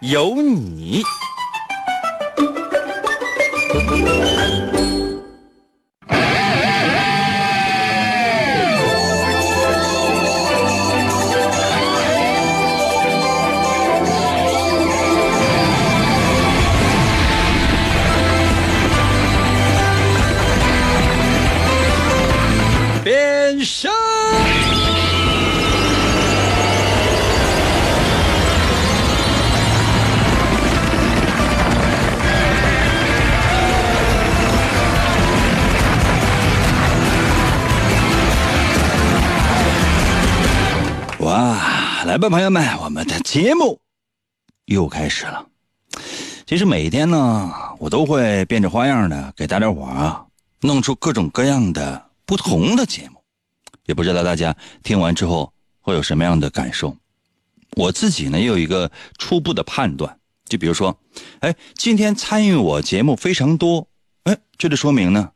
有你。朋友们，我们的节目又开始了。其实每天呢，我都会变着花样的给大家伙啊弄出各种各样的不同的节目，也不知道大家听完之后会有什么样的感受。我自己呢也有一个初步的判断，就比如说，哎，今天参与我节目非常多，哎，这就说明呢，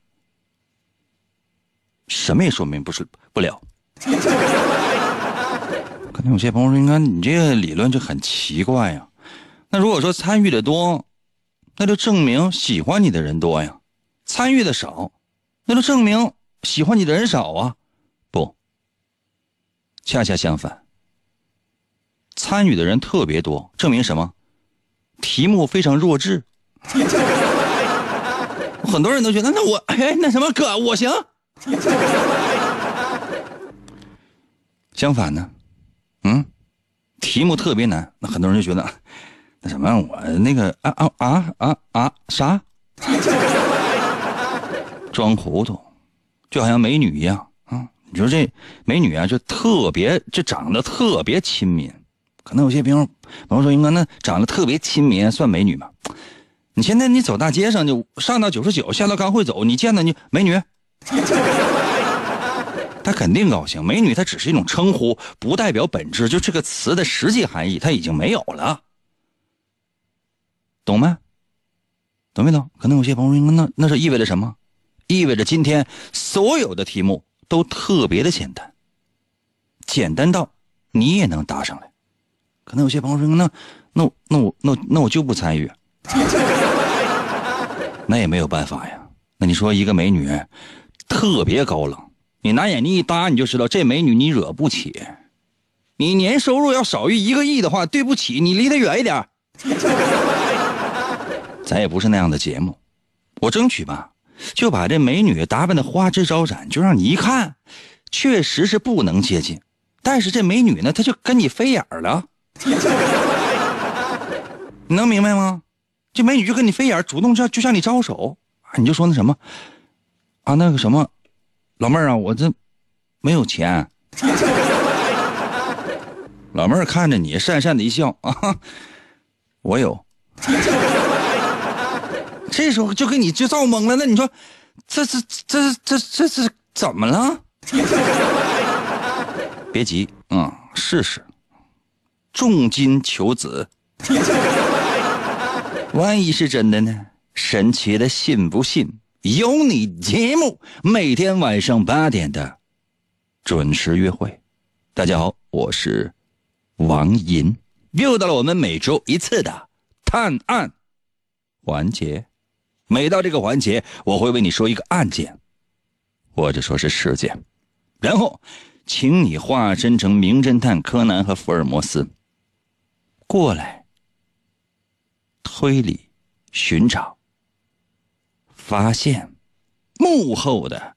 什么也说明不是不了。有些朋友说：“你看你这个理论就很奇怪呀。那如果说参与的多，那就证明喜欢你的人多呀；参与的少，那就证明喜欢你的人少啊。不，恰恰相反，参与的人特别多，证明什么？题目非常弱智。很多人都觉得，那我哎，那什么哥，我行。相反呢？嗯，题目特别难，那很多人就觉得，那什么，我那个啊啊啊啊啊啥，装糊涂，就好像美女一样啊！你说这美女啊，就特别，就长得特别亲民。可能有些朋友朋友说，应该那长得特别亲民算美女吗？你现在你走大街上，就上到九十九，下到刚会走，你见到你美女。他肯定高兴，美女她只是一种称呼，不代表本质。就这个词的实际含义，它已经没有了，懂吗？懂没懂？可能有些朋友说，那那是意味着什么？意味着今天所有的题目都特别的简单，简单到你也能答上来。可能有些朋友说，那那那我那那我就不参与，那也没有办法呀。那你说一个美女特别高冷。你拿眼睛一搭，你就知道这美女你惹不起。你年收入要少于一个亿的话，对不起，你离她远一点。咱也不是那样的节目，我争取吧，就把这美女打扮的花枝招展，就让你一看，确实是不能接近。但是这美女呢，她就跟你飞眼了。你能明白吗？这美女就跟你飞眼，主动向就向你招手，你就说那什么啊，那个什么。老妹儿啊，我这没有钱。老妹儿看着你，讪讪的一笑啊，我有。这时候就给你就造懵了，那你说，这这这这这这怎么了？别急，嗯，试试。重金求子，万一是真的呢？神奇的，信不信？有你节目，每天晚上八点的准时约会。大家好，我是王银，又到了我们每周一次的探案环节。每到这个环节，我会为你说一个案件，或者说是事件，然后请你化身成名侦探柯南和福尔摩斯，过来推理寻找。发现幕后的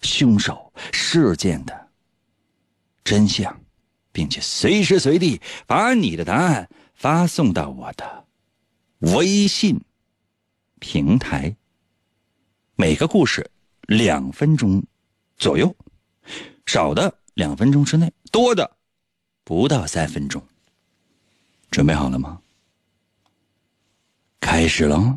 凶手事件的真相，并且随时随地把你的答案发送到我的微信平台。每个故事两分钟左右，少的两分钟之内，多的不到三分钟。准备好了吗？开始喽。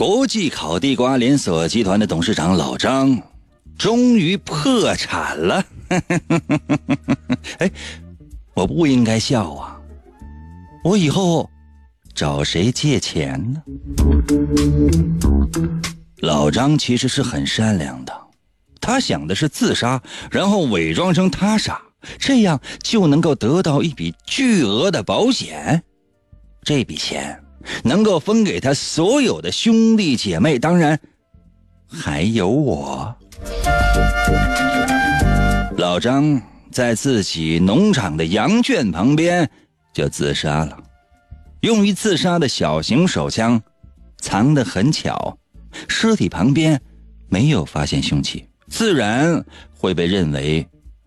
国际烤地瓜连锁集团的董事长老张终于破产了。哎，我不应该笑啊！我以后找谁借钱呢？老张其实是很善良的，他想的是自杀，然后伪装成他杀，这样就能够得到一笔巨额的保险。这笔钱能够分给他所有的兄弟姐妹，当然还有我。老张在自己农场的羊圈旁边就自杀了，用于自杀的小型手枪藏得很巧，尸体旁边没有发现凶器，自然会被认为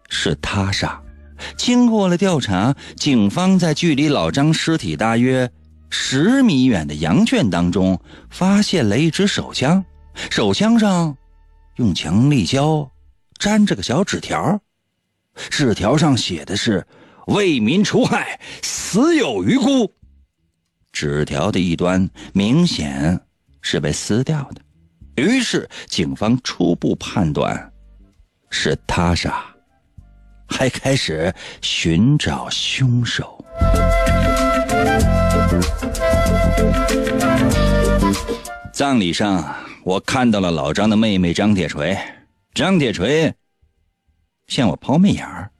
是他杀。经过了调查，警方在距离老张尸体大约十米远的羊圈当中发现了一支手枪，手枪上用强力胶粘着个小纸条，纸条上写的是“为民除害，死有余辜”。纸条的一端明显是被撕掉的，于是警方初步判断是他杀。还开始寻找凶手。葬礼上，我看到了老张的妹妹张铁锤。张铁锤向我抛媚眼儿，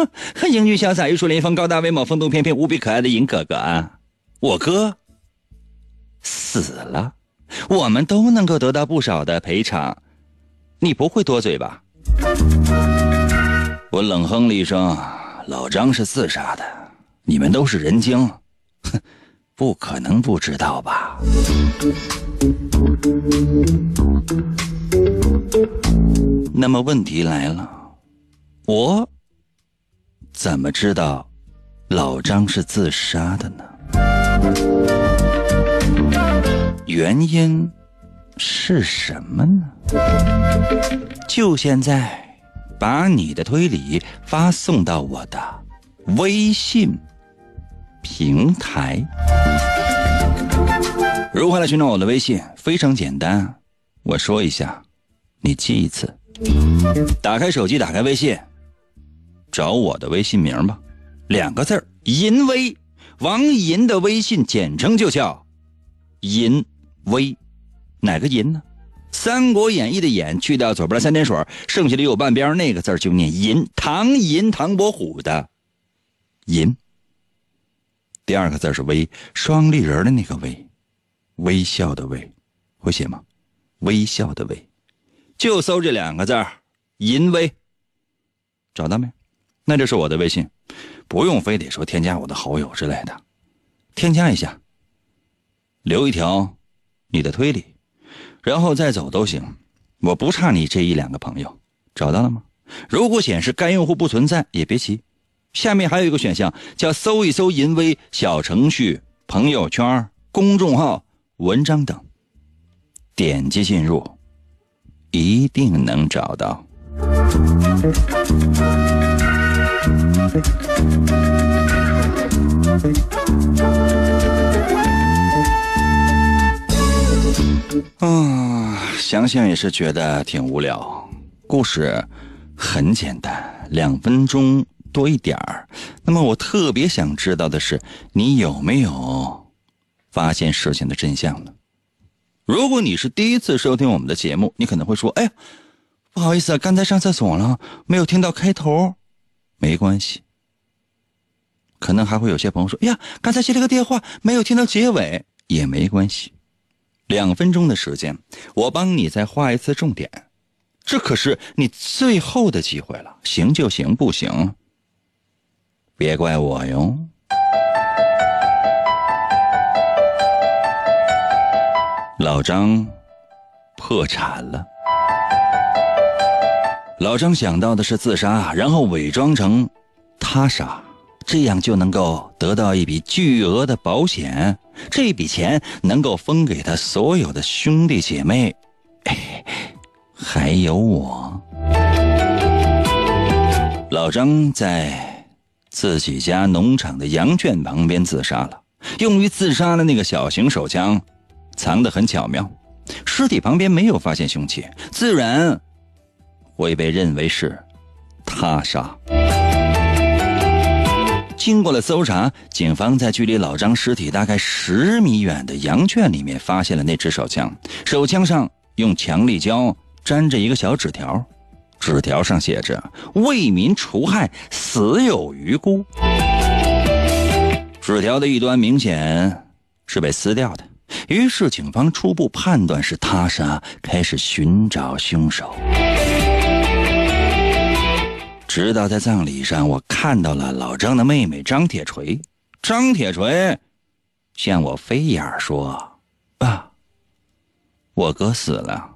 英俊潇洒、玉树临风、高大威猛、风度翩翩、无比可爱的银哥哥啊！我哥死了，我们都能够得到不少的赔偿。你不会多嘴吧？我冷哼了一声：“老张是自杀的，你们都是人精，哼，不可能不知道吧？”那么问题来了，我怎么知道老张是自杀的呢？原因是什么呢？就现在。把你的推理发送到我的微信平台。如何来寻找我的微信？非常简单，我说一下，你记一次。打开手机，打开微信，找我的微信名吧，两个字儿：淫威。王银的微信简称就叫银威，哪个银呢？《三国演义》的演去掉左边三点水，剩下的右半边那个字就念银。唐银，唐伯虎的银。第二个字是威，双立人的那个威，微笑的微，会写吗？微笑的微，就搜这两个字淫微。找到没？那就是我的微信，不用非得说添加我的好友之类的，添加一下，留一条你的推理。然后再走都行，我不差你这一两个朋友，找到了吗？如果显示该用户不存在，也别急，下面还有一个选项叫搜一搜淫威小程序、朋友圈、公众号、文章等，点击进入，一定能找到。啊，想想也是觉得挺无聊。故事很简单，两分钟多一点儿。那么我特别想知道的是，你有没有发现事情的真相了？如果你是第一次收听我们的节目，你可能会说：“哎呀，不好意思啊，刚才上厕所了，没有听到开头。”没关系。可能还会有些朋友说：“哎呀，刚才接了个电话，没有听到结尾。”也没关系。两分钟的时间，我帮你再画一次重点。这可是你最后的机会了，行就行，不行，别怪我哟。老张破产了。老张想到的是自杀，然后伪装成他杀，这样就能够得到一笔巨额的保险，这笔钱能够分给他所有的兄弟姐妹，还有我。老张在自己家农场的羊圈旁边自杀了，用于自杀的那个小型手枪藏得很巧妙，尸体旁边没有发现凶器，自然。会被认为是他杀。经过了搜查，警方在距离老张尸体大概十米远的羊圈里面发现了那支手枪，手枪上用强力胶粘着一个小纸条，纸条上写着“为民除害，死有余辜”。纸条的一端明显是被撕掉的，于是警方初步判断是他杀，开始寻找凶手。直到在葬礼上，我看到了老张的妹妹张铁锤。张铁锤向我飞眼说：“爸，我哥死了，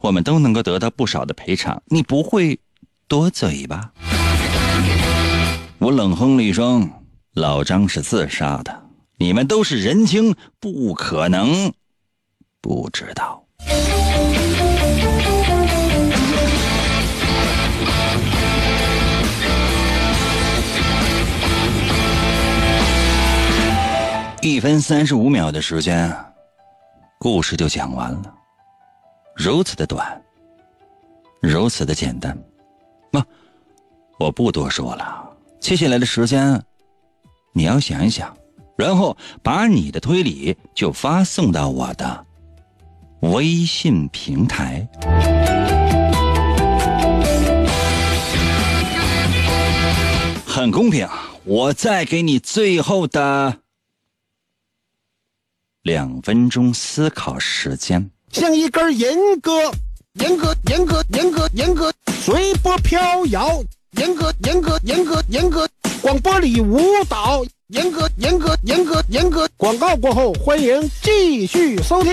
我们都能够得到不少的赔偿，你不会多嘴吧？”我冷哼了一声：“老张是自杀的，你们都是人精，不可能不知道。”一分三十五秒的时间，故事就讲完了，如此的短，如此的简单。那我不多说了，接下来的时间你要想一想，然后把你的推理就发送到我的微信平台，很公平。我再给你最后的。两分钟思考时间，像一根严格、严格、严格、严格、严格随波飘摇，严格、严格、严格、严格广播里舞蹈，严格、严格、严格、严格。广告过后，欢迎继续收听。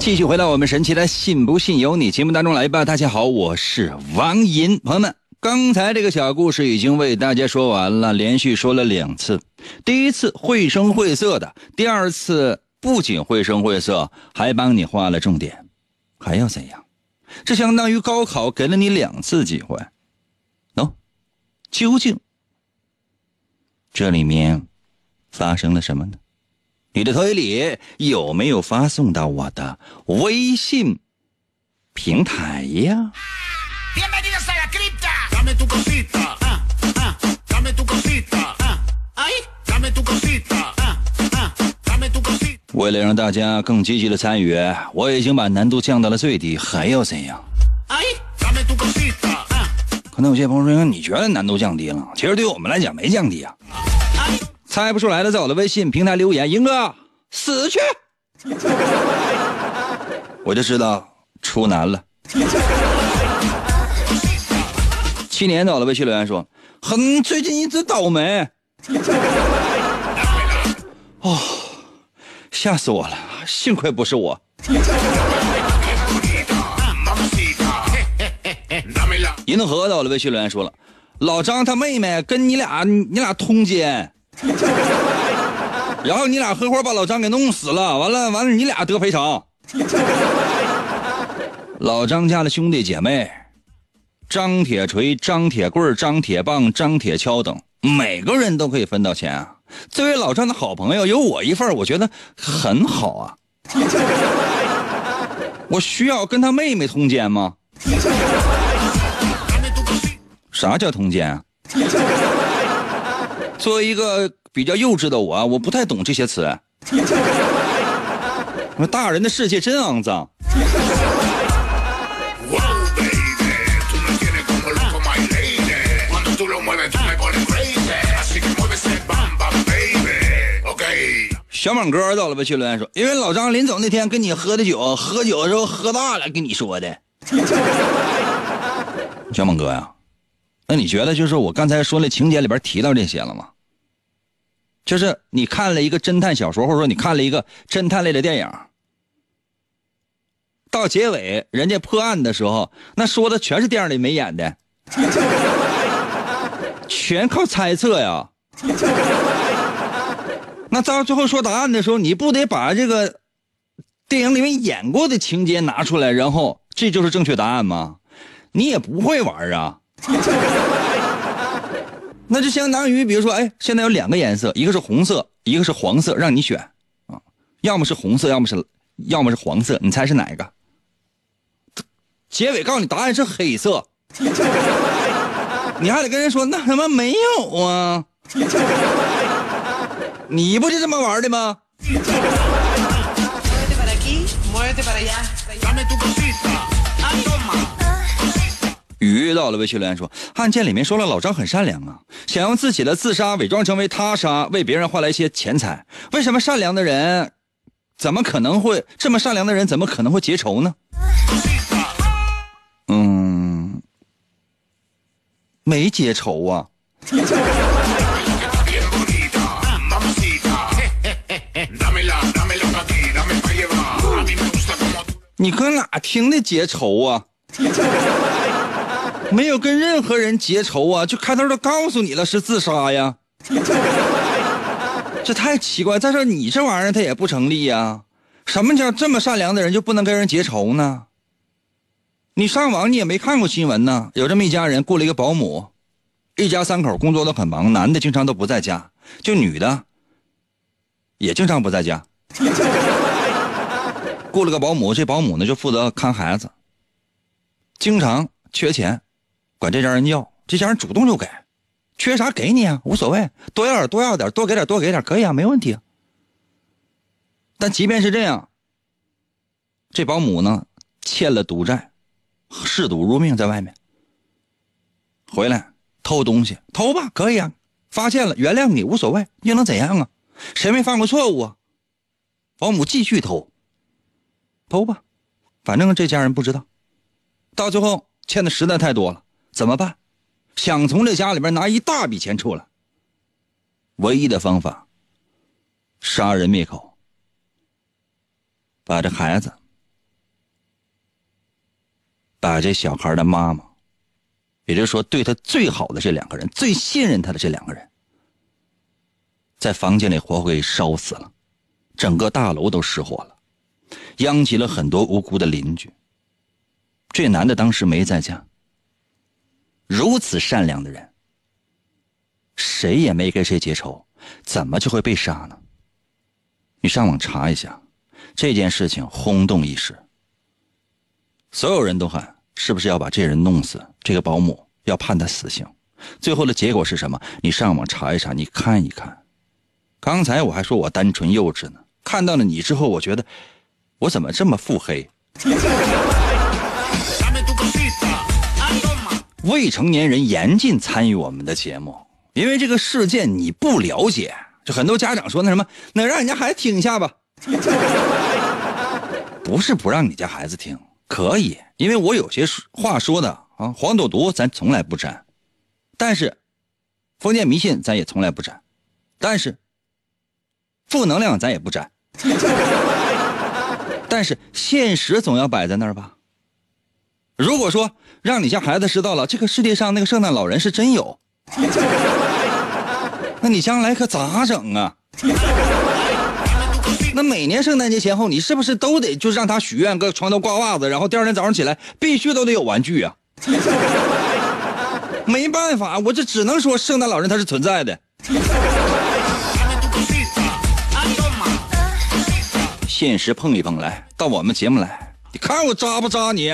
继续回到我们神奇的“信不信由你”节目当中来吧。大家好，我是王银。朋友们，刚才这个小故事已经为大家说完了，连续说了两次。第一次绘声绘色的，第二次不仅绘声绘色，还帮你画了重点。还要怎样？这相当于高考给了你两次机会。喏，究竟这里面发生了什么呢？你的推理有没有发送到我的微信平台呀？为了让大家更积极的参与，我已经把难度降到了最低，还要怎样？可能有些朋友说，你觉得难度降低了，其实对我们来讲没降低啊。猜不出来的，在我的微信平台留言，英哥死去，我就知道出难了。七年的我的微信留言说：“很最近一直倒霉。哦，吓死我了！幸亏不是我。银河到了，微信留言说了，老张他妹妹跟你俩你俩通奸，然后你俩合伙把老张给弄死了，完了完了你俩得赔偿。老张家的兄弟姐妹，张铁锤、张铁棍、张铁棒、张铁锹等，每个人都可以分到钱啊。作为老张的好朋友，有我一份，我觉得很好啊。我需要跟他妹妹通奸吗？啥叫通奸啊？作为一个比较幼稚的我，我不太懂这些词。大人的世界真肮脏。小猛哥到了微信留言说：“因为老张临走那天跟你喝的酒，喝酒的时候喝大了，跟你说的。”小猛哥呀，那你觉得就是我刚才说的情节里边提到这些了吗？就是你看了一个侦探小说，或者说你看了一个侦探类的电影，到结尾人家破案的时候，那说的全是电影里没演的，全靠猜测呀。那到最后说答案的时候，你不得把这个电影里面演过的情节拿出来，然后这就是正确答案吗？你也不会玩啊。那就相当于，比如说，哎，现在有两个颜色，一个是红色，一个是黄色，让你选啊，要么是红色，要么是，要么是黄色，你猜是哪一个？结尾告诉你答案是黑色，你还得跟人说那他妈没有啊。你不就这么玩的吗？鱼到了，微信留言说，案件里面说了老张很善良啊，想用自己的自杀伪装成为他杀，为别人换来一些钱财。为什么善良的人，怎么可能会这么善良的人，怎么可能会结仇呢？嗯，没结仇啊。你搁哪听的结仇啊？没有跟任何人结仇啊，就开头都告诉你了是自杀呀。这太奇怪。再说你这玩意儿它也不成立呀。什么叫这么善良的人就不能跟人结仇呢？你上网你也没看过新闻呢。有这么一家人雇了一个保姆，一家三口工作都很忙，男的经常都不在家，就女的也经常不在家。雇了个保姆，这保姆呢就负责看孩子。经常缺钱，管这家人要，这家人主动就给，缺啥给你啊，无所谓，多要点多要点，多给点多给点，可以啊，没问题。但即便是这样，这保姆呢欠了赌债，嗜赌如命，在外面回来偷东西，偷吧，可以啊，发现了原谅你，无所谓，又能怎样啊？谁没犯过错误啊？保姆继续偷。偷吧，反正这家人不知道。到最后欠的实在太多了，怎么办？想从这家里边拿一大笔钱出来，唯一的方法，杀人灭口，把这孩子，把这小孩的妈妈，也就是说对他最好的这两个人，最信任他的这两个人，在房间里活活给烧死了，整个大楼都失火了。殃及了很多无辜的邻居。这男的当时没在家。如此善良的人，谁也没跟谁结仇，怎么就会被杀呢？你上网查一下，这件事情轰动一时。所有人都喊是不是要把这人弄死？这个保姆要判他死刑。最后的结果是什么？你上网查一查，你看一看。刚才我还说我单纯幼稚呢，看到了你之后，我觉得。我怎么这么腹黑？未成年人严禁参与我们的节目，因为这个事件你不了解。就很多家长说那什么，那让人家孩子听一下吧。不是不让你家孩子听，可以，因为我有些话说的啊，黄赌毒咱从来不沾。但是，封建迷信咱也从来不沾，但是负能量咱也不沾。但是现实总要摆在那儿吧。如果说让你家孩子知道了这个世界上那个圣诞老人是真有，那你将来可咋整啊？那每年圣诞节前后，你是不是都得就让他许愿，搁床头挂袜子，然后第二天早上起来必须都得有玩具啊？没办法，我这只能说圣诞老人他是存在的。现实碰一碰来，到我们节目来，你看我扎不扎你？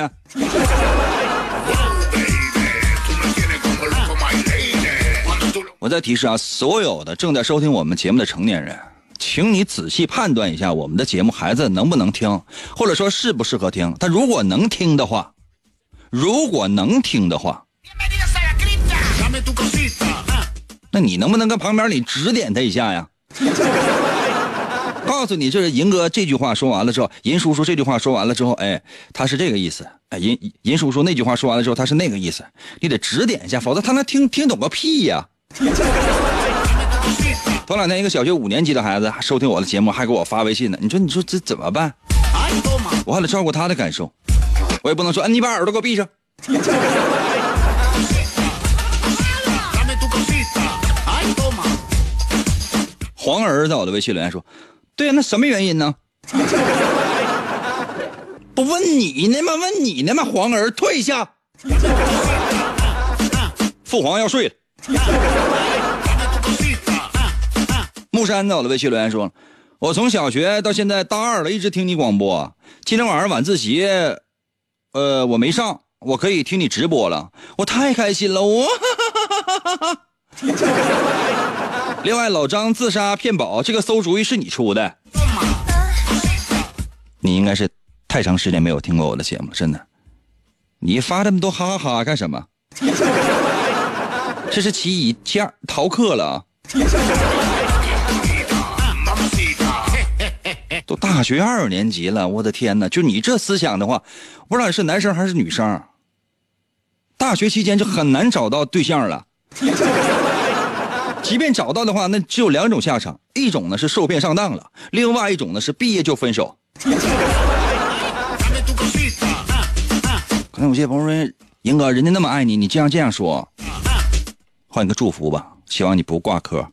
我再提示啊，所有的正在收听我们节目的成年人，请你仔细判断一下我们的节目，孩子能不能听，或者说适不适合听。他如果能听的话，如果能听的话，那你能不能跟旁边你指点他一下呀？告诉你，就是银哥这句话说完了之后，银叔叔这句话说完了之后，哎，他是这个意思。哎，银银叔叔那句话说完了之后，他是那个意思。你得指点一下，否则他能听听懂个屁呀！头两天一个小学五年级的孩子收听我的节目，还给我发微信呢。你说，你说这怎么办？我还得照顾他的感受，我也不能说，嗯，你把耳朵给我闭上。黄儿在我的微信留言说：“对呀，那什么原因呢？不问你呢吗？问你呢吗？黄儿退下，父皇要睡了。”木山在我的微信留言说：“我从小学到现在大二了，一直听你广播。今天晚上晚自习，呃，我没上，我可以听你直播了，我太开心了，我。另外，老张自杀骗保这个馊主意是你出的，你应该是太长时间没有听过我的节目，真的。你发这么多哈哈哈干什么？这是其一，其二逃课了。都大学二年级了，我的天哪！就你这思想的话，不知道你是男生还是女生。大学期间就很难找到对象了。即便找到的话，那只有两种下场：一种呢是受骗上当了，另外一种呢是毕业就分手。可能有些朋友说：“英哥，人家那么爱你，你竟然这样说。”换一个祝福吧，希望你不挂科。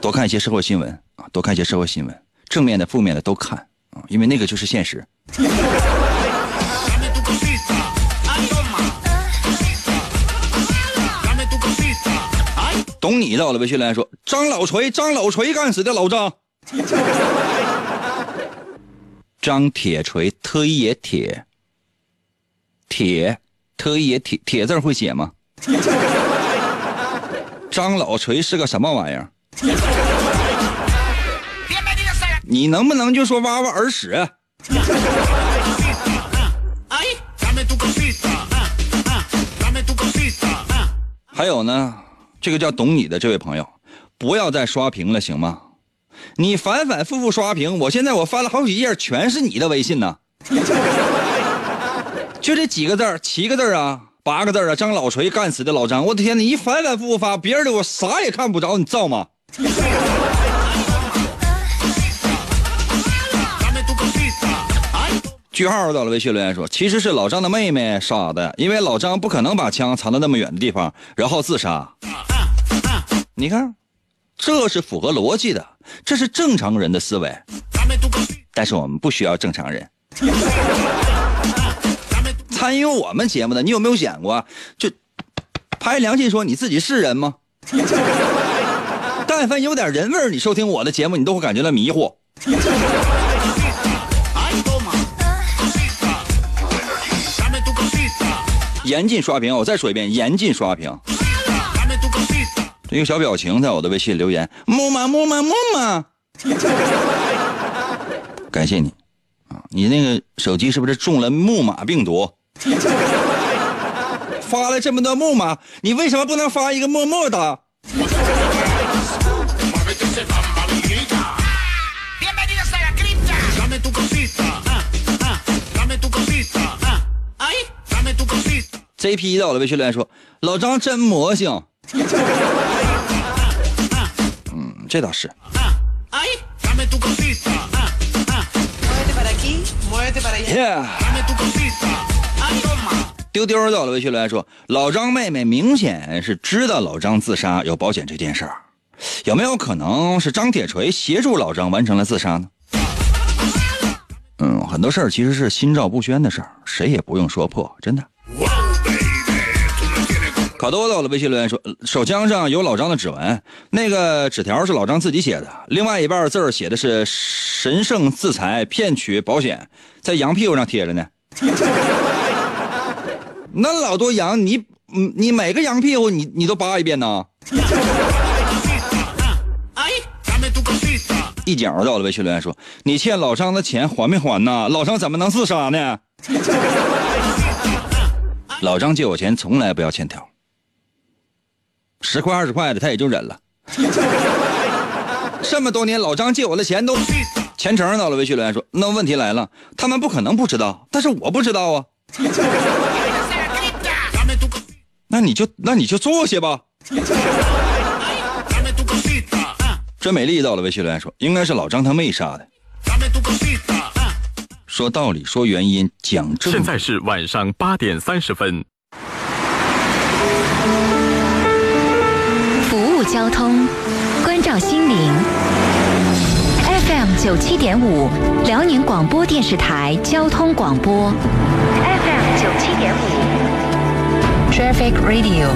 多看一些社会新闻，多看一些社会新闻，正面的、负面的都看啊，因为那个就是现实。懂你的，我的微信来说：“张老锤，张老锤干死的老张，张铁锤特意也铁，铁特意也铁，铁字会写吗？张老锤是个什么玩意儿？你能不能就说挖挖耳屎？还有呢？”这个叫懂你的这位朋友，不要再刷屏了，行吗？你反反复复刷屏，我现在我翻了好几页，全是你的微信呢。就这几个字七个字啊，八个字啊，张老锤干死的老张，我的天，你一反反复复发，别人的我啥也看不着，你造吗？句号到了微信留言说，其实是老张的妹妹杀的，因为老张不可能把枪藏到那么远的地方，然后自杀。你看，这是符合逻辑的，这是正常人的思维。但是我们不需要正常人。参与我们节目的，你有没有想过，就拍良心说你自己是人吗？但凡有点人味你收听我的节目，你都会感觉到迷糊。严禁刷屏！我再说一遍，严禁刷屏。一个小表情在我的微信留言：木马木马木马，感谢你啊！你那个手机是不是中了木马病毒？发了这么多木马，你为什么不能发一个默默的？JP 到了微信留言说：“老张真魔性。” 嗯，这倒是。丢。丢丢到了微信留言说：“老张妹妹明显是知道老张自杀有保险这件事儿，有没有可能是张铁锤协助老张完成了自杀呢？”嗯，很多事儿其实是心照不宣的事儿，谁也不用说破，真的。考多到了微信留言说：“手枪上有老张的指纹，那个纸条是老张自己写的，另外一半字写的是‘神圣自裁骗取保险’，在羊屁股上贴着呢。那老多羊，你你每个羊屁股你你都扒一遍呢？”一脚到了微信留言说：“你欠老张的钱还没还呢？老张怎么能自杀呢？” 老张借我钱从来不要欠条。十块二十块的他也就忍了，这么多年老张借我的钱都钱程到了。微信留言说：“那问题来了，他们不可能不知道，但是我不知道啊。那你就那你就坐下吧。”真美丽到了。微信留言说：“应该是老张他妹杀的。”说道理，说原因，讲证。现在是晚上八点三十分。交通，关照心灵。FM 九七点五，辽宁广播电视台交通广播。FM 九七点五，Traffic Radio。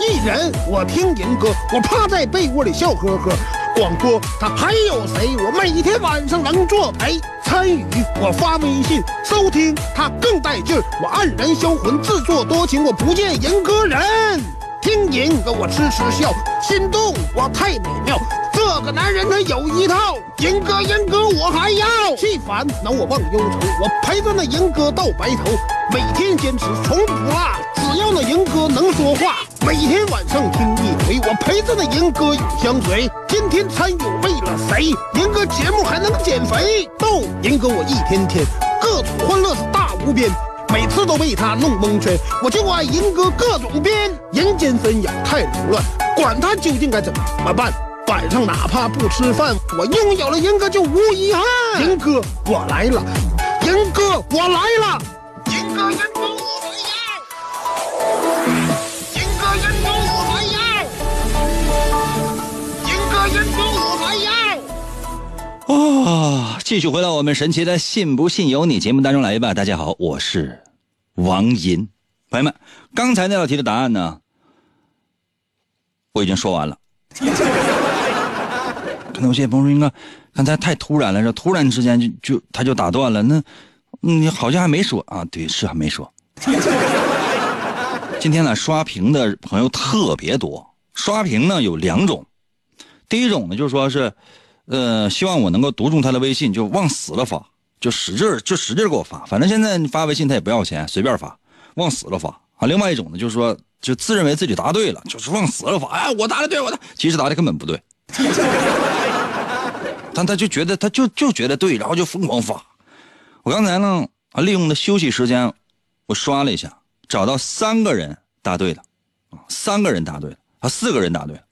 一人，我听银歌，我趴在被窝里笑呵呵。广播他还有谁？我每天晚上能作陪参与，我发微信收听他更带劲儿。我黯然销魂，自作多情，我不见人歌人。听银歌我痴痴笑，心动我太美妙。这个男人他有一套，银哥银哥我还要。气烦恼我忘忧愁，我陪着那银哥到白头，每天坚持从不落。只要那银哥能说话。每天晚上听一回，我陪着那银哥永相随。今天参与为了谁？银哥节目还能减肥？逗银哥我一天天各种欢乐是大无边，每次都被他弄蒙圈。我就爱银哥各种编，人间纷扰太凌乱，管他究竟该怎么办。晚上哪怕不吃饭，我拥有了银哥就无遗憾。银哥我来了，银哥我来了，银哥银哥。啊！继续回到我们神奇的“信不信由你”节目当中来吧。大家好，我是王银。朋友们，刚才那道题的答案呢？我已经说完了。可能有些朋友说：“应该刚才太突然了，这突然之间就就他就打断了。”那你好像还没说啊？对，是还没说。今天呢，刷屏的朋友特别多。刷屏呢有两种，第一种呢就是说是。呃，希望我能够读中他的微信，就往死了发，就使劲就使劲给我发。反正现在你发微信他也不要钱，随便发，往死了发啊。另外一种呢，就是说，就自认为自己答对了，就是往死了发。哎，我答的对，我的，其实答的根本不对。但他就觉得，他就就觉得对，然后就疯狂发。我刚才呢，啊，利用的休息时间，我刷了一下，找到三个人答对了，啊，三个人答对了，啊，四个人答对了。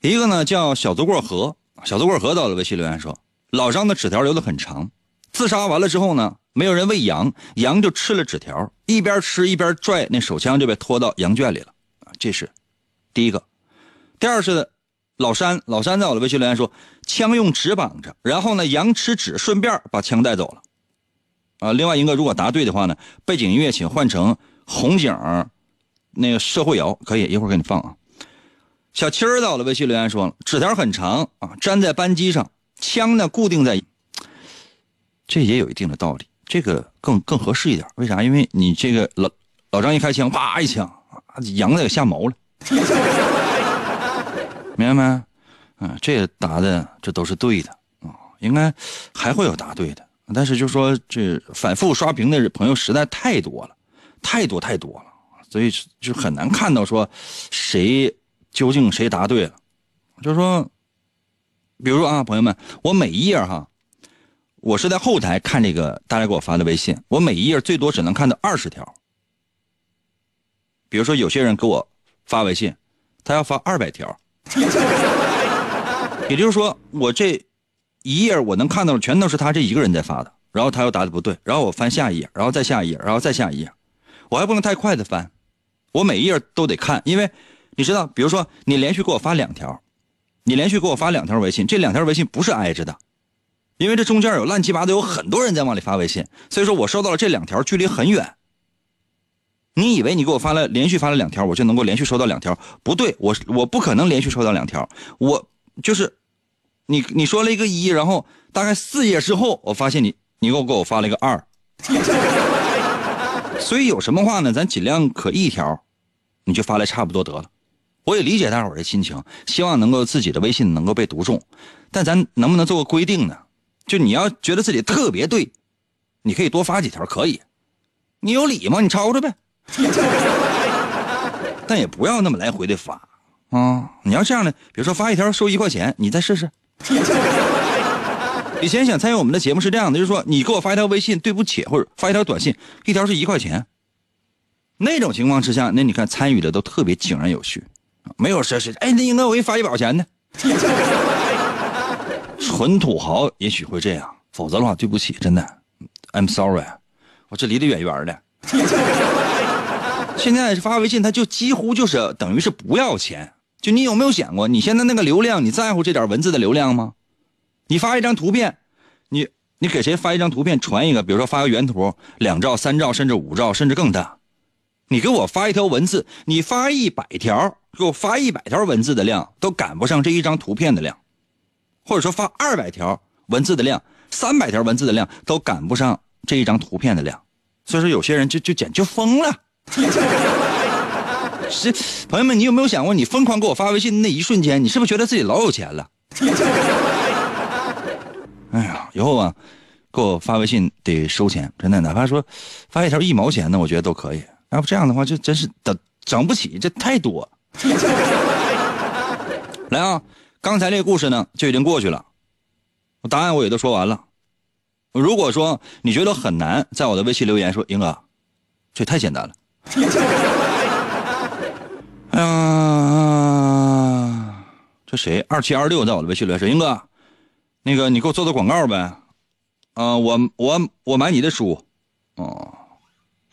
一个呢叫小足过河。小豆棍河到了微信留言说：“老张的纸条留的很长，自杀完了之后呢，没有人喂羊，羊就吃了纸条，一边吃一边拽那手枪就被拖到羊圈里了。这是第一个。第二是老山，老山在我的微信留言说，枪用纸绑着，然后呢，羊吃纸，顺便把枪带走了。啊，另外一个如果答对的话呢，背景音乐请换成红警那个社会摇，可以一会儿给你放啊。”小七儿到了，微信留言说了，纸条很长啊，粘在扳机上，枪呢固定在，这也有一定的道理，这个更更合适一点。为啥？因为你这个老老张一开枪，啪一枪，啊羊给吓毛了，明白没？啊，这答的这都是对的啊，应该还会有答对的，但是就说这反复刷屏的朋友实在太多了，太多太多了，所以就很难看到说谁究竟谁答对了。就是说，比如说啊，朋友们，我每一页哈，我是在后台看这个大家给我发的微信，我每一页最多只能看到二十条。比如说，有些人给我发微信，他要发二百条，也就是说，我这一页我能看到的全都是他这一个人在发的。然后他又答的不对，然后我翻下一页，然后再下一页，然后再下一页，我还不能太快的翻，我每一页都得看，因为你知道，比如说你连续给我发两条，你连续给我发两条微信，这两条微信不是挨着的，因为这中间有乱七八糟有很多人在往里发微信，所以说我收到了这两条距离很远。你以为你给我发了连续发了两条，我就能够连续收到两条？不对，我我不可能连续收到两条，我就是，你你说了一个一，然后大概四页之后，我发现你。你给我给我发了一个二，所以有什么话呢？咱尽量可一条，你就发来差不多得了。我也理解大伙儿的心情，希望能够自己的微信能够被读中，但咱能不能做个规定呢？就你要觉得自己特别对，你可以多发几条，可以。你有理吗？你抄着呗。但也不要那么来回的发啊！你要这样的，比如说发一条收一块钱，你再试试。以前想参与我们的节目是这样的，就是说你给我发一条微信，对不起，或者发一条短信，一条是一块钱。那种情况之下，那你看参与的都特别井然有序，没有谁谁哎，那应该我给你发一百块钱呢。纯土豪也许会这样，否则的话，对不起，真的，I'm sorry，我这离得远远的。现在发微信，他就几乎就是等于是不要钱。就你有没有想过，你现在那个流量，你在乎这点文字的流量吗？你发一张图片，你你给谁发一张图片传一个，比如说发个原图，两兆、三兆，甚至五兆，甚至更大。你给我发一条文字，你发一百条，给我发一百条文字的量都赶不上这一张图片的量，或者说发二百条文字的量，三百条文字的量都赶不上这一张图片的量。所以说，有些人就就简就疯了。是朋友们，你有没有想过，你疯狂给我发微信的那一瞬间，你是不是觉得自己老有钱了？哎呀，以后啊，给我发微信得收钱，真的，哪怕说发一条一毛钱的，我觉得都可以。要不这样的话，就真是整整不起，这太多。来啊，刚才这个故事呢就已经过去了，我答案我也都说完了。如果说你觉得很难，在我的微信留言说，英哥，这太简单了。哎呀，这谁？二七二六在我的微信留言说，英哥。那个，你给我做做广告呗，啊，我我我买你的书，哦，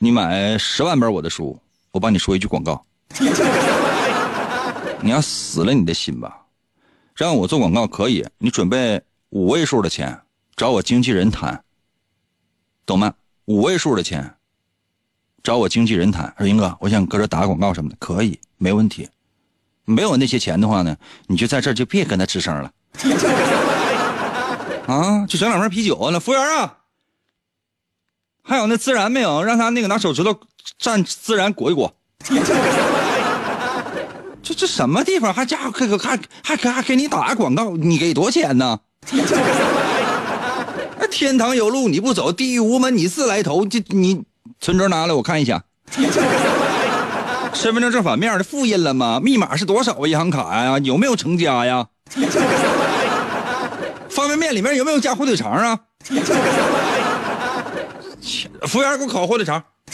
你买十万本我的书，我帮你说一句广告，你要死了你的心吧，让我做广告可以，你准备五位数的钱找我经纪人谈，懂吗？五位数的钱找我经纪人谈，说英哥，我想搁这打广告什么的，可以，没问题。没有那些钱的话呢，你就在这就别跟他吱声了。啊，就整两瓶啤酒啊！那服务员啊，还有那孜然没有？让他那个拿手指头蘸孜然裹一裹。这这什么地方？还家伙可可还还还还给你打广告？你给多少钱呢？天堂有路你不走，地狱无门你自来投。这你存折拿来我看一下。身份证正反面的复印了吗？密码是多少？银行卡呀？有没有成家呀？方便面里面有没有加火腿肠啊？服务员给我烤火腿肠。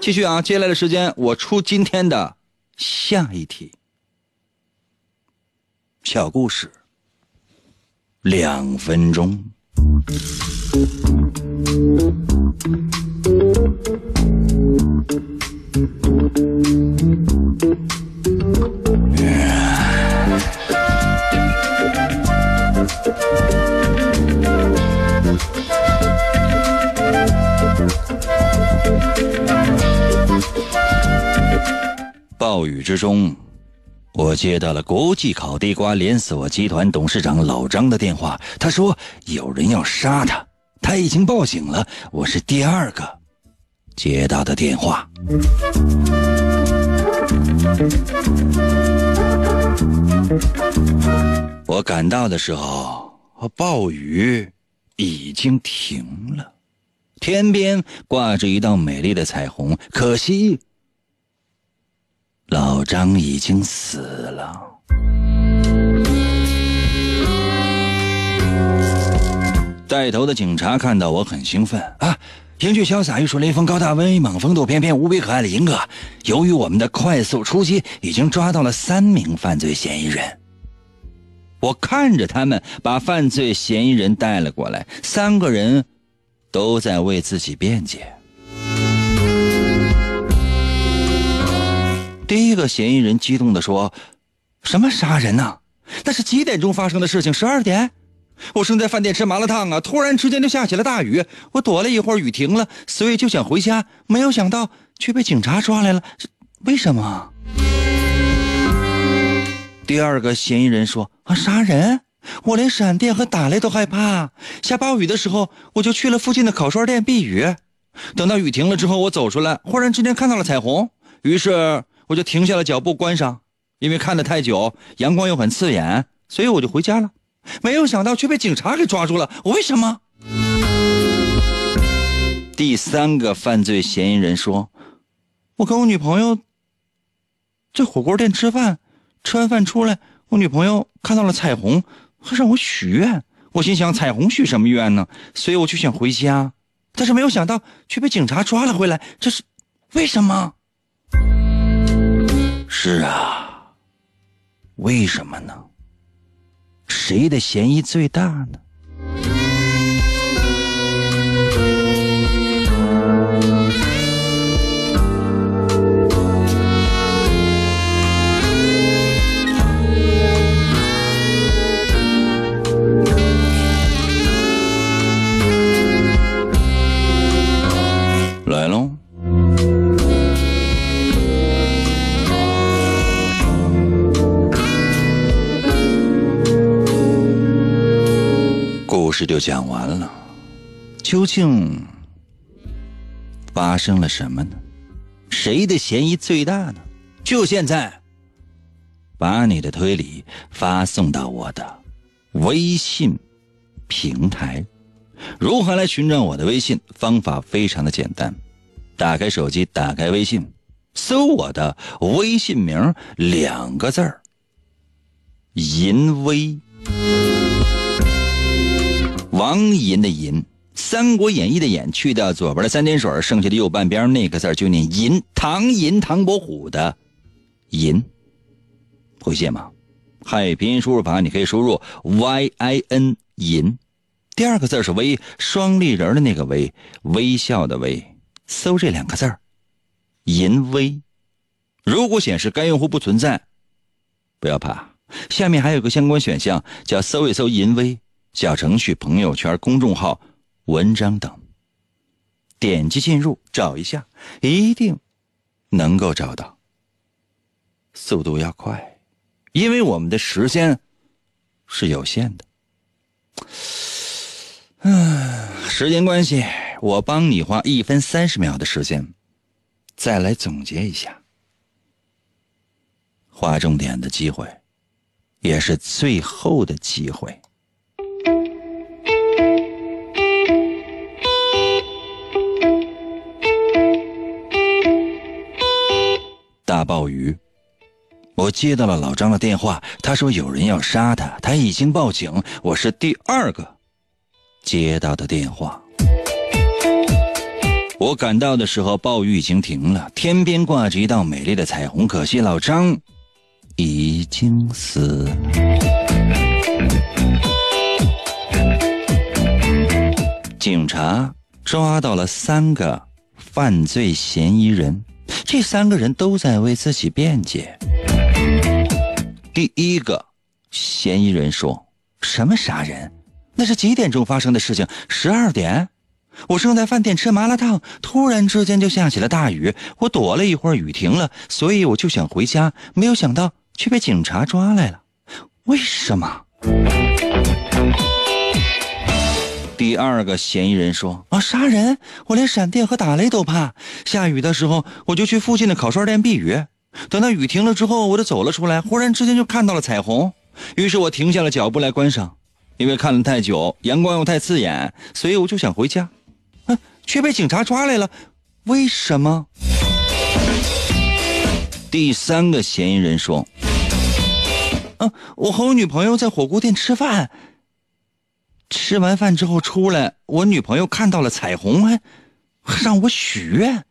继续啊，接下来的时间我出今天的下一题。小故事，两分钟。暴雨之中，我接到了国际烤地瓜连锁集团董事长老张的电话。他说有人要杀他，他已经报警了。我是第二个接到的电话。我赶到的时候，暴雨已经停了。天边挂着一道美丽的彩虹，可惜老张已经死了。带头的警察看到我很兴奋啊！英俊潇洒、玉树临风、高大威猛、风度翩翩、无比可爱的银哥，由于我们的快速出击，已经抓到了三名犯罪嫌疑人。我看着他们把犯罪嫌疑人带了过来，三个人都在为自己辩解。第一个嫌疑人激动地说：“什么杀人呢？那是几点钟发生的事情？十二点？我正在饭店吃麻辣烫啊，突然之间就下起了大雨，我躲了一会儿，雨停了，所以就想回家，没有想到却被警察抓来了。为什么？”第二个嫌疑人说：“啊，杀人！我连闪电和打雷都害怕。下暴雨的时候，我就去了附近的烤串店避雨。等到雨停了之后，我走出来，忽然之间看到了彩虹，于是我就停下了脚步，关上。因为看得太久，阳光又很刺眼，所以我就回家了。没有想到却被警察给抓住了。我为什么？”第三个犯罪嫌疑人说：“我跟我女朋友在火锅店吃饭。”吃完饭出来，我女朋友看到了彩虹，还让我许愿。我心想：彩虹许什么愿呢？所以我就想回家，但是没有想到却被警察抓了回来。这是为什么？是啊，为什么呢？谁的嫌疑最大呢？这就讲完了，究竟发生了什么呢？谁的嫌疑最大呢？就现在，把你的推理发送到我的微信平台。如何来寻找我的微信？方法非常的简单，打开手机，打开微信，搜我的微信名两个字儿“淫威”。王银的银，《三国演义》的演，去掉左边的三点水，剩下的右半边那个字就念银。唐银，唐伯虎的银，会写吗？汉语拼音输入法，你可以输入 y i n 银，第二个字是微，双立人的那个微，微笑的微。搜这两个字银微。如果显示该用户不存在，不要怕，下面还有个相关选项，叫搜一搜银微。小程序、朋友圈、公众号、文章等，点击进入找一下，一定能够找到。速度要快，因为我们的时间是有限的。嗯，时间关系，我帮你花一分三十秒的时间，再来总结一下。划重点的机会，也是最后的机会。大暴雨，我接到了老张的电话，他说有人要杀他，他已经报警。我是第二个接到的电话。我赶到的时候，暴雨已经停了，天边挂着一道美丽的彩虹。可惜老张已经死了。警察抓到了三个犯罪嫌疑人。这三个人都在为自己辩解。第一个嫌疑人说：“什么杀人？那是几点钟发生的事情？十二点。我正在饭店吃麻辣烫，突然之间就下起了大雨，我躲了一会儿，雨停了，所以我就想回家，没有想到却被警察抓来了。为什么？”第二个嫌疑人说：“啊，杀人！我连闪电和打雷都怕。下雨的时候，我就去附近的烤串店避雨。等到雨停了之后，我就走了出来。忽然之间就看到了彩虹，于是我停下了脚步来观赏。因为看了太久，阳光又太刺眼，所以我就想回家。嗯，却被警察抓来了，为什么？第三个嫌疑人说：“啊，我和我女朋友在火锅店吃饭，吃完饭之后出来，我女朋友看到了彩虹，还让我许愿。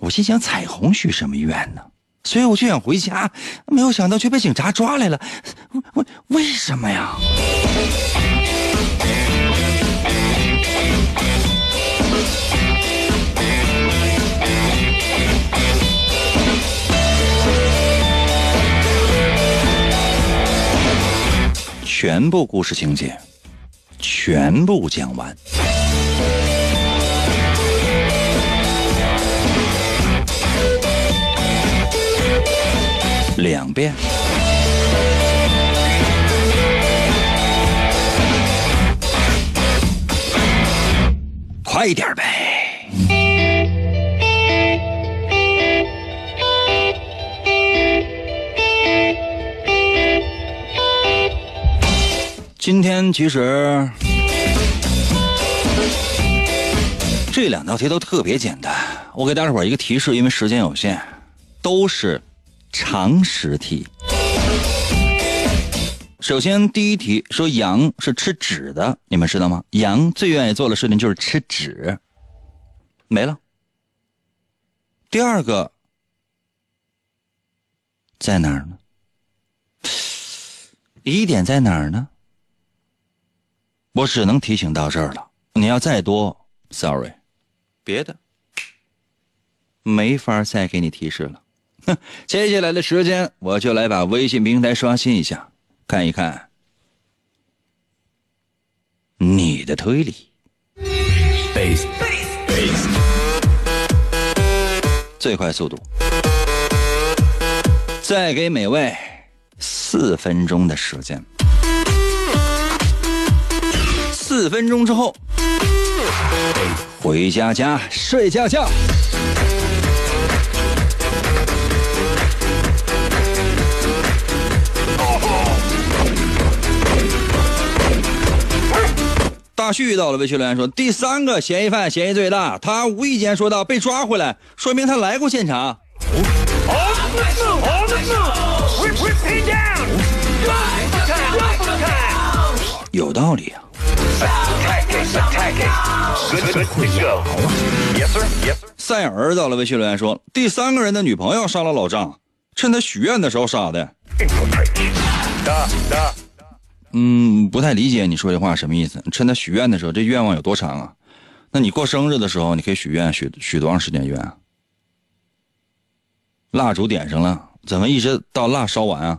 我心想，彩虹许什么愿呢？所以我就想回家，没有想到却被警察抓来了，为为什么呀？”全部故事情节，全部讲完。两遍，快一点呗。今天其实这两道题都特别简单，我给大伙儿一个提示，因为时间有限，都是常识题。首先，第一题说羊是吃纸的，你们知道吗？羊最愿意做的事情就是吃纸。没了。第二个在哪儿呢？疑点在哪儿呢？我只能提醒到这儿了。你要再多，sorry，别的没法再给你提示了。哼，接下来的时间，我就来把微信平台刷新一下，看一看你的推理。最快速度，再给每位四分钟的时间。四分钟之后，回家家睡觉觉。大旭到了，微信留言说：“第三个嫌疑犯嫌疑最大，他无意间说到被抓回来，说明他来过现场。有道理啊。赛尔到了，微信留言说：第三个人的女朋友杀了老张，趁他许愿的时候杀的。嗯，不太理解你说这话什么意思。趁他许愿的时候，这愿望有多长啊？那你过生日的时候，你可以许愿，许许多长时间愿啊？蜡烛点上了，怎么一直到蜡烧完啊？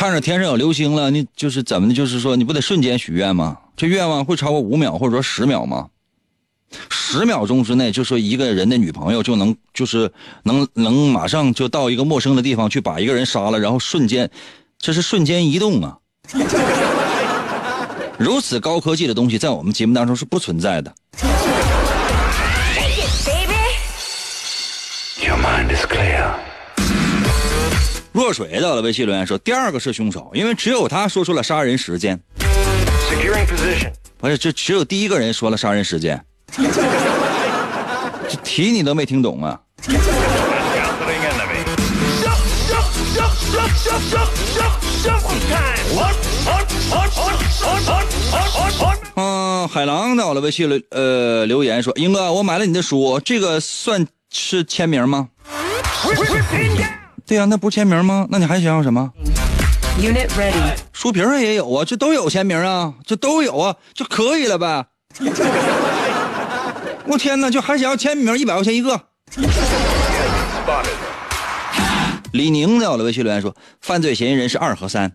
看着天上有流星了，你就是怎么的？就是说，你不得瞬间许愿吗？这愿望会超过五秒或者说十秒吗？十秒钟之内，就说一个人的女朋友就能就是能能马上就到一个陌生的地方去把一个人杀了，然后瞬间，这是瞬间移动啊！如此高科技的东西在我们节目当中是不存在的。若水到了微信留言说：“第二个是凶手，因为只有他说出了杀人时间。不是，这只有第一个人说了杀人时间。这题你都没听懂啊？嗯，海狼到了微信留呃留言说：英哥，我买了你的书，这个算是签名吗？对呀、那不是签名吗？那你还想要什么？Unit ready. 书皮上也有啊，这都有签名啊，这都有啊，就可以了呗。我天哪，就还想要签名，一百块钱一个。李宁在我的微信留言说，犯罪嫌疑人是二和三，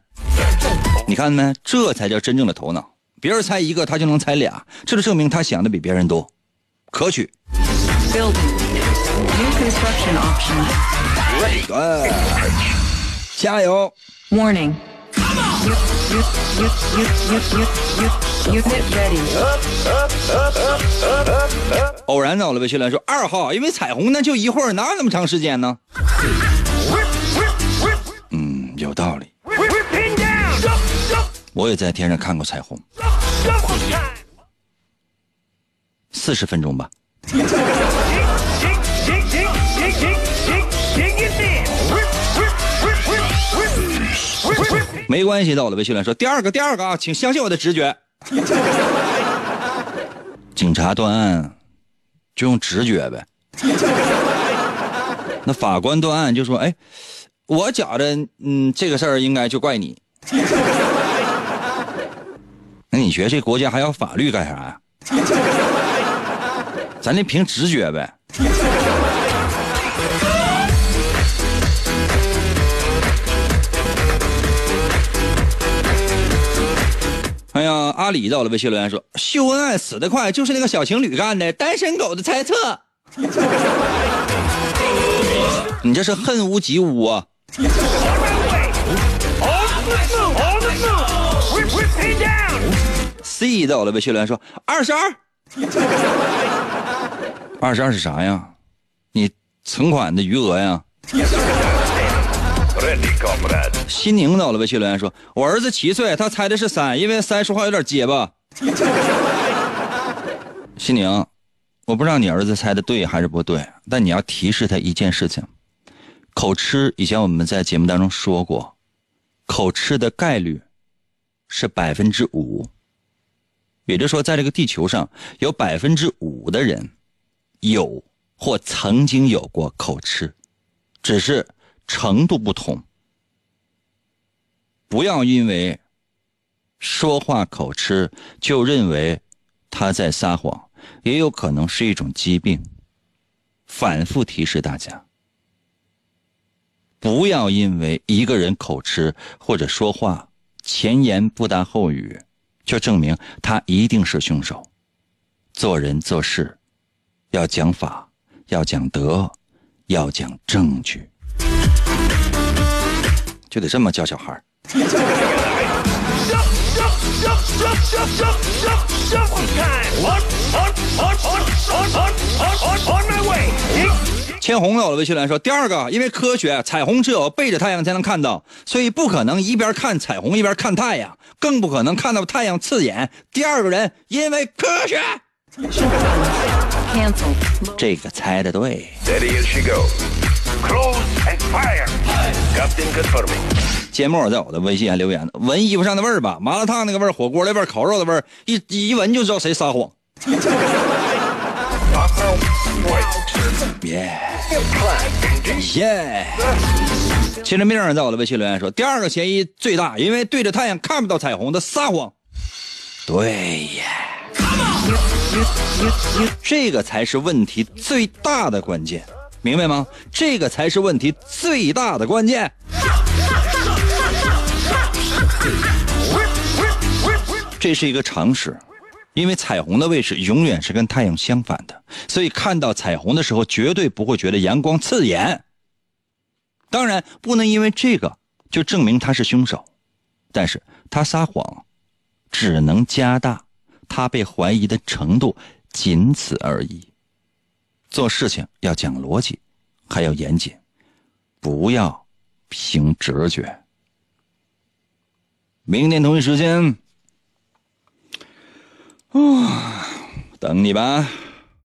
你看没？这才叫真正的头脑。别人猜一个，他就能猜俩，这就证明他想的比别人多，可取。对，加油！Warning。偶然走了呗，训练说二号，因为彩虹呢就一会儿，哪有那么长时间呢？嗯，有道理。我也在天上看过彩虹，四十分钟吧。没关系的，我的微信来说，第二个，第二个啊，请相信我的直觉。警察断案就用直觉呗。那法官断案就说：“哎，我觉着，嗯，这个事儿应该就怪你。”那你觉得这国家还要法律干啥呀？咱得凭直觉呗。哎呀，阿里到了微信留言说：“秀恩爱死得快，就是那个小情侣干的。”单身狗的猜测。你这是恨屋及乌啊！C 到了微信留言说：“二十二，二十二是啥呀？你存款的余额呀？”新宁到了微信留言说：“我儿子七岁，他猜的是三，因为三说话有点结巴。”新宁，我不知道你儿子猜的对还是不对，但你要提示他一件事情：口吃。以前我们在节目当中说过，口吃的概率是百分之五，也就是说，在这个地球上有百分之五的人有或曾经有过口吃，只是。程度不同，不要因为说话口吃就认为他在撒谎，也有可能是一种疾病。反复提示大家，不要因为一个人口吃或者说话前言不搭后语，就证明他一定是凶手。做人做事要讲法，要讲德，要讲证据。就得这么教小孩千红有了微信来说，第二个，因为科学，彩虹只有背着太阳才能看到，所以不可能一边看彩虹一边看太阳，更不可能看到太阳刺眼。第二个人，因为科学。这个猜的对。节目在我的微信上留言，闻衣服上的味儿吧，麻辣烫那个味儿，火锅那味儿，烤肉的味儿，一一闻就知道谁撒谎。耶耶！亲着命在我的微信留言说，第二个嫌疑最大，因为对着太阳看不到彩虹的撒谎。对呀，这个才是问题最大的关键。明白吗？这个才是问题最大的关键。这是一个常识，因为彩虹的位置永远是跟太阳相反的，所以看到彩虹的时候绝对不会觉得阳光刺眼。当然，不能因为这个就证明他是凶手，但是他撒谎，只能加大他被怀疑的程度，仅此而已。做事情要讲逻辑，还要严谨，不要凭直觉。明天同一时间，啊，等你吧。